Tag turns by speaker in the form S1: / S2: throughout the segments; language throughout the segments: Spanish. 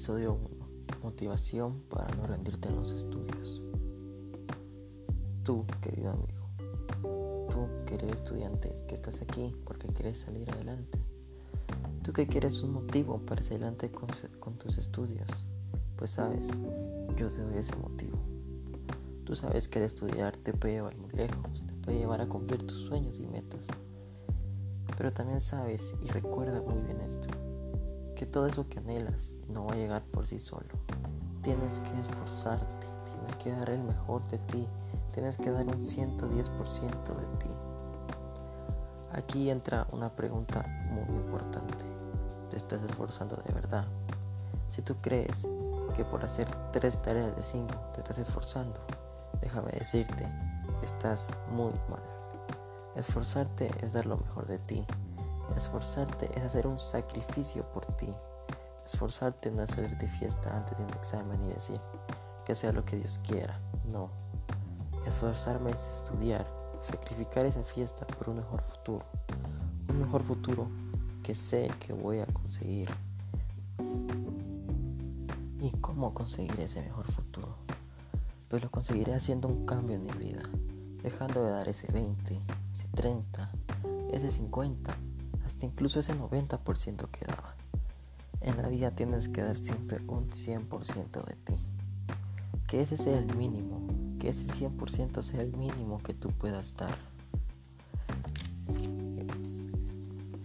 S1: Episodio 1. Motivación para no rendirte en los estudios. Tú, querido amigo, tú que eres estudiante, que estás aquí porque quieres salir adelante. Tú que quieres un motivo para salir adelante con, con tus estudios. Pues sabes, yo te doy ese motivo. Tú sabes que el estudiar te puede llevar muy lejos, te puede llevar a cumplir tus sueños y metas. Pero también sabes y recuerda muy bien esto que todo eso que anhelas no va a llegar por sí solo. Tienes que esforzarte, tienes que dar el mejor de ti, tienes que dar un 110% de ti. Aquí entra una pregunta muy importante. ¿Te estás esforzando de verdad? Si tú crees que por hacer tres tareas de cinco te estás esforzando, déjame decirte que estás muy mal. Esforzarte es dar lo mejor de ti, Esforzarte es hacer un sacrificio por ti. Esforzarte no es salir de fiesta antes de un examen y decir que sea lo que Dios quiera. No. Esforzarme es estudiar, sacrificar esa fiesta por un mejor futuro. Un mejor futuro que sé que voy a conseguir. ¿Y cómo conseguir ese mejor futuro? Pues lo conseguiré haciendo un cambio en mi vida, dejando de dar ese 20, ese 30, ese 50 incluso ese 90% quedaba. En la vida tienes que dar siempre un 100% de ti. Que ese sea el mínimo, que ese 100% sea el mínimo que tú puedas dar.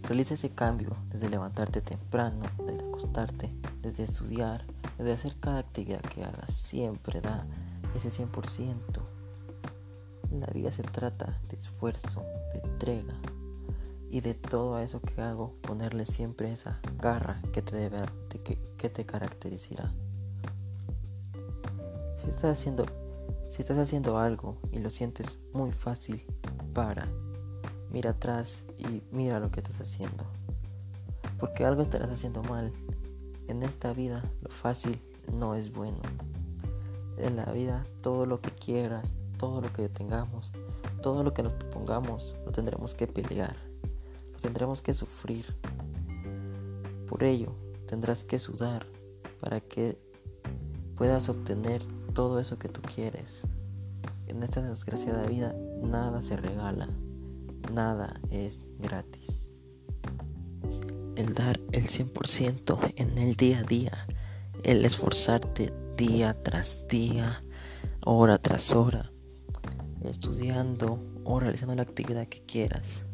S1: Realiza ese cambio desde levantarte temprano, desde acostarte, desde estudiar, desde hacer cada actividad que hagas. Siempre da ese 100%. La vida se trata de esfuerzo, de entrega, y de todo eso que hago ponerle siempre esa garra que te, debe, que, que te caracterizará. Si estás haciendo si estás haciendo algo y lo sientes muy fácil, para, mira atrás y mira lo que estás haciendo. Porque algo estarás haciendo mal. En esta vida lo fácil no es bueno. En la vida todo lo que quieras, todo lo que tengamos, todo lo que nos propongamos, lo tendremos que pelear tendremos que sufrir. Por ello, tendrás que sudar para que puedas obtener todo eso que tú quieres. En esta desgraciada vida nada se regala, nada es gratis. El dar el 100% en el día a día, el esforzarte día tras día, hora tras hora, estudiando o realizando la actividad que quieras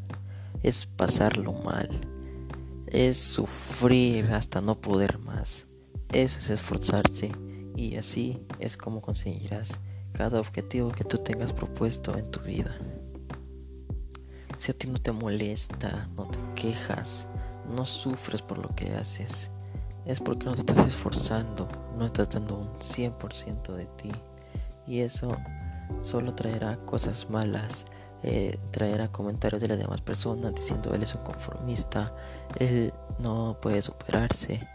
S1: es pasarlo mal, es sufrir hasta no poder más. Eso es esforzarse y así es como conseguirás cada objetivo que tú tengas propuesto en tu vida. Si a ti no te molesta, no te quejas, no sufres por lo que haces, es porque no te estás esforzando, no estás dando un 100% de ti. Y eso solo traerá cosas malas eh, traerá comentarios de las demás personas diciendo él es un conformista, él no puede superarse.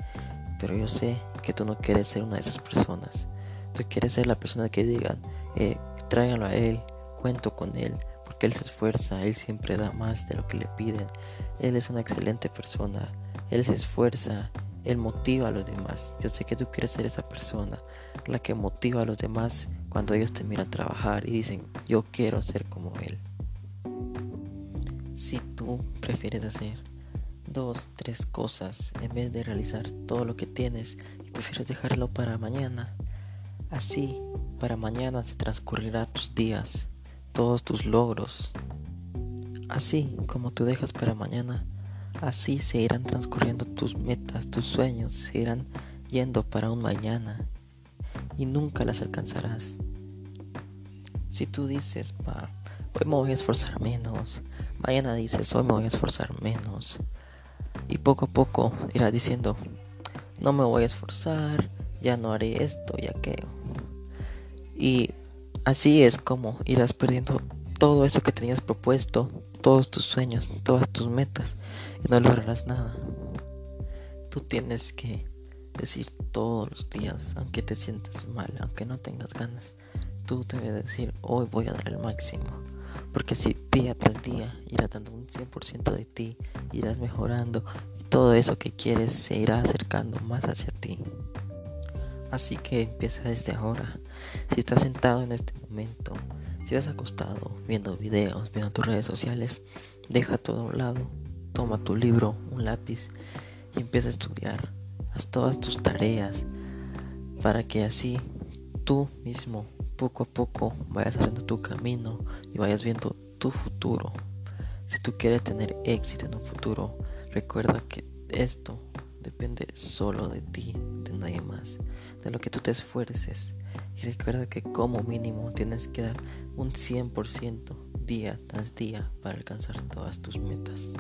S1: Pero yo sé que tú no quieres ser una de esas personas. Tú quieres ser la persona que digan, eh, tráiganlo a él, cuento con él, porque él se esfuerza, él siempre da más de lo que le piden. Él es una excelente persona, él se esfuerza, él motiva a los demás. Yo sé que tú quieres ser esa persona, la que motiva a los demás cuando ellos te miran trabajar y dicen, yo quiero ser como él. Prefieres hacer dos, tres cosas en vez de realizar todo lo que tienes y prefieres dejarlo para mañana, así para mañana se transcurrirá tus días, todos tus logros. Así como tú dejas para mañana, así se irán transcurriendo tus metas, tus sueños, se irán yendo para un mañana y nunca las alcanzarás. Si tú dices, pa, hoy me voy a esforzar menos, Mañana dices, hoy me voy a esforzar menos. Y poco a poco irás diciendo, no me voy a esforzar, ya no haré esto y aquello. Y así es como irás perdiendo todo eso que tenías propuesto, todos tus sueños, todas tus metas, y no lograrás nada. Tú tienes que decir todos los días, aunque te sientas mal, aunque no tengas ganas, tú debes decir, hoy voy a dar el máximo. Porque si día tras día irás dando un 100% de ti, irás mejorando y todo eso que quieres se irá acercando más hacia ti. Así que empieza desde ahora. Si estás sentado en este momento, si estás acostado viendo videos, viendo tus redes sociales, deja todo a un lado, toma tu libro, un lápiz y empieza a estudiar. Haz todas tus tareas para que así tú mismo poco a poco vayas haciendo tu camino y vayas viendo tu futuro. Si tú quieres tener éxito en un futuro, recuerda que esto depende solo de ti, de nadie más, de lo que tú te esfuerces. Y recuerda que como mínimo tienes que dar un 100% día tras día para alcanzar todas tus metas.